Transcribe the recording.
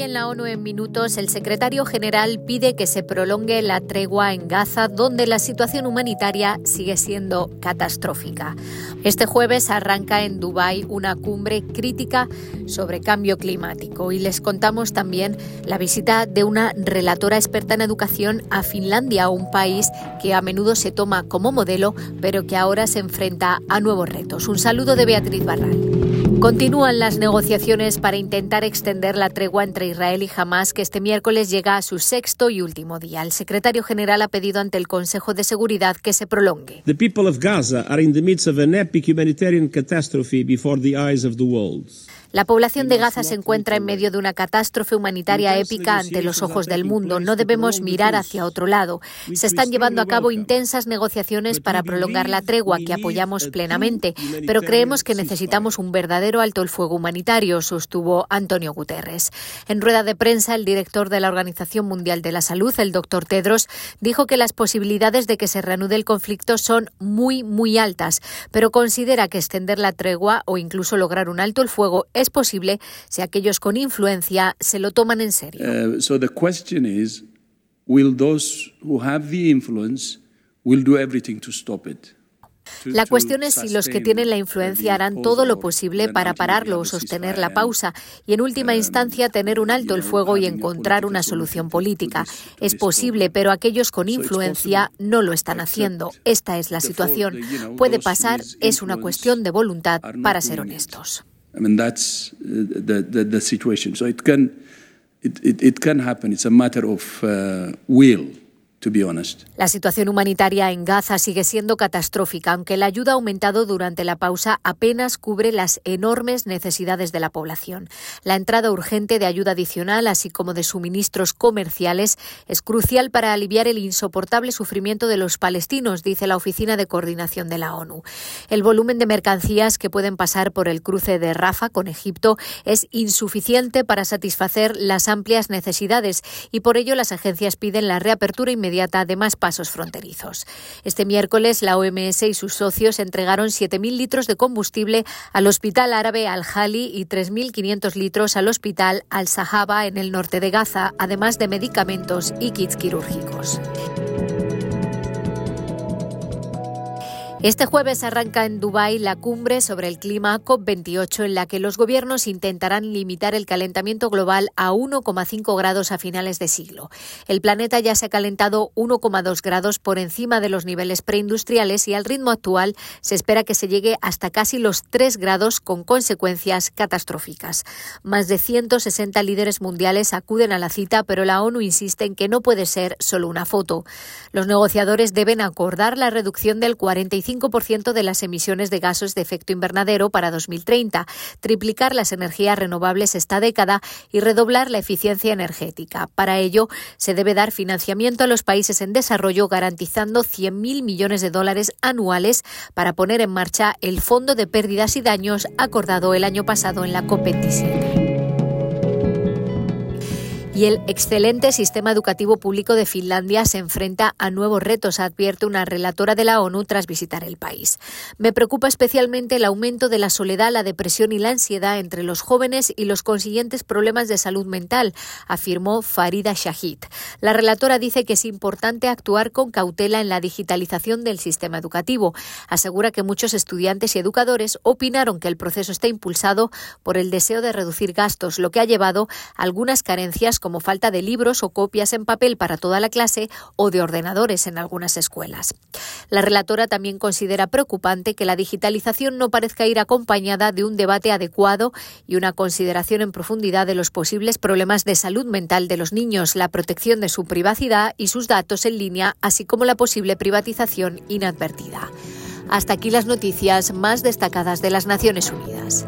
En la ONU en minutos, el secretario general pide que se prolongue la tregua en Gaza, donde la situación humanitaria sigue siendo catastrófica. Este jueves arranca en Dubái una cumbre crítica sobre cambio climático y les contamos también la visita de una relatora experta en educación a Finlandia, un país que a menudo se toma como modelo, pero que ahora se enfrenta a nuevos retos. Un saludo de Beatriz Barral. Continúan las negociaciones para intentar extender la tregua entre Israel y Hamas, que este miércoles llega a su sexto y último día. El secretario general ha pedido ante el Consejo de Seguridad que se prolongue. The La población de Gaza se encuentra en medio de una catástrofe humanitaria épica ante los ojos del mundo. No debemos mirar hacia otro lado. Se están llevando a cabo intensas negociaciones para prolongar la tregua que apoyamos plenamente, pero creemos que necesitamos un verdadero alto el fuego humanitario, sostuvo Antonio Guterres. En rueda de prensa, el director de la Organización Mundial de la Salud, el doctor Tedros, dijo que las posibilidades de que se reanude el conflicto son muy, muy altas, pero considera que extender la tregua o incluso lograr un alto el fuego es posible si aquellos con influencia se lo toman en serio. Uh, so the question is, will those who have the influence will do everything to stop it? La cuestión es si los que tienen la influencia harán todo lo posible para pararlo o sostener la pausa y, en última instancia, tener un alto el fuego y encontrar una solución política. Es posible, pero aquellos con influencia no lo están haciendo. Esta es la situación. Puede pasar, es una cuestión de voluntad, para ser honestos. I mean, that's the, the, the situation. So it can, it, it, it can happen. It's a matter of uh, will. La situación humanitaria en Gaza sigue siendo catastrófica, aunque la ayuda ha aumentado durante la pausa apenas cubre las enormes necesidades de la población. La entrada urgente de ayuda adicional, así como de suministros comerciales, es crucial para aliviar el insoportable sufrimiento de los palestinos, dice la Oficina de Coordinación de la ONU. El volumen de mercancías que pueden pasar por el cruce de Rafa con Egipto es insuficiente para satisfacer las amplias necesidades y por ello las agencias piden la reapertura inmediata de más pasos fronterizos. Este miércoles, la OMS y sus socios entregaron 7.000 litros de combustible al Hospital Árabe Al-Hali y 3.500 litros al Hospital Al-Sahaba en el norte de Gaza, además de medicamentos y kits quirúrgicos. Este jueves arranca en Dubái la cumbre sobre el clima COP28 en la que los gobiernos intentarán limitar el calentamiento global a 1,5 grados a finales de siglo. El planeta ya se ha calentado 1,2 grados por encima de los niveles preindustriales y al ritmo actual se espera que se llegue hasta casi los 3 grados con consecuencias catastróficas. Más de 160 líderes mundiales acuden a la cita, pero la ONU insiste en que no puede ser solo una foto. Los negociadores deben acordar la reducción del 45 5% de las emisiones de gases de efecto invernadero para 2030, triplicar las energías renovables esta década y redoblar la eficiencia energética. Para ello, se debe dar financiamiento a los países en desarrollo garantizando 100.000 millones de dólares anuales para poner en marcha el Fondo de Pérdidas y Daños acordado el año pasado en la COP27 y el excelente sistema educativo público de Finlandia se enfrenta a nuevos retos, advierte una relatora de la ONU tras visitar el país. Me preocupa especialmente el aumento de la soledad, la depresión y la ansiedad entre los jóvenes y los consiguientes problemas de salud mental, afirmó Farida Shahid. La relatora dice que es importante actuar con cautela en la digitalización del sistema educativo. Asegura que muchos estudiantes y educadores opinaron que el proceso está impulsado por el deseo de reducir gastos, lo que ha llevado a algunas carencias como falta de libros o copias en papel para toda la clase o de ordenadores en algunas escuelas. La relatora también considera preocupante que la digitalización no parezca ir acompañada de un debate adecuado y una consideración en profundidad de los posibles problemas de salud mental de los niños, la protección de su privacidad y sus datos en línea, así como la posible privatización inadvertida. Hasta aquí las noticias más destacadas de las Naciones Unidas.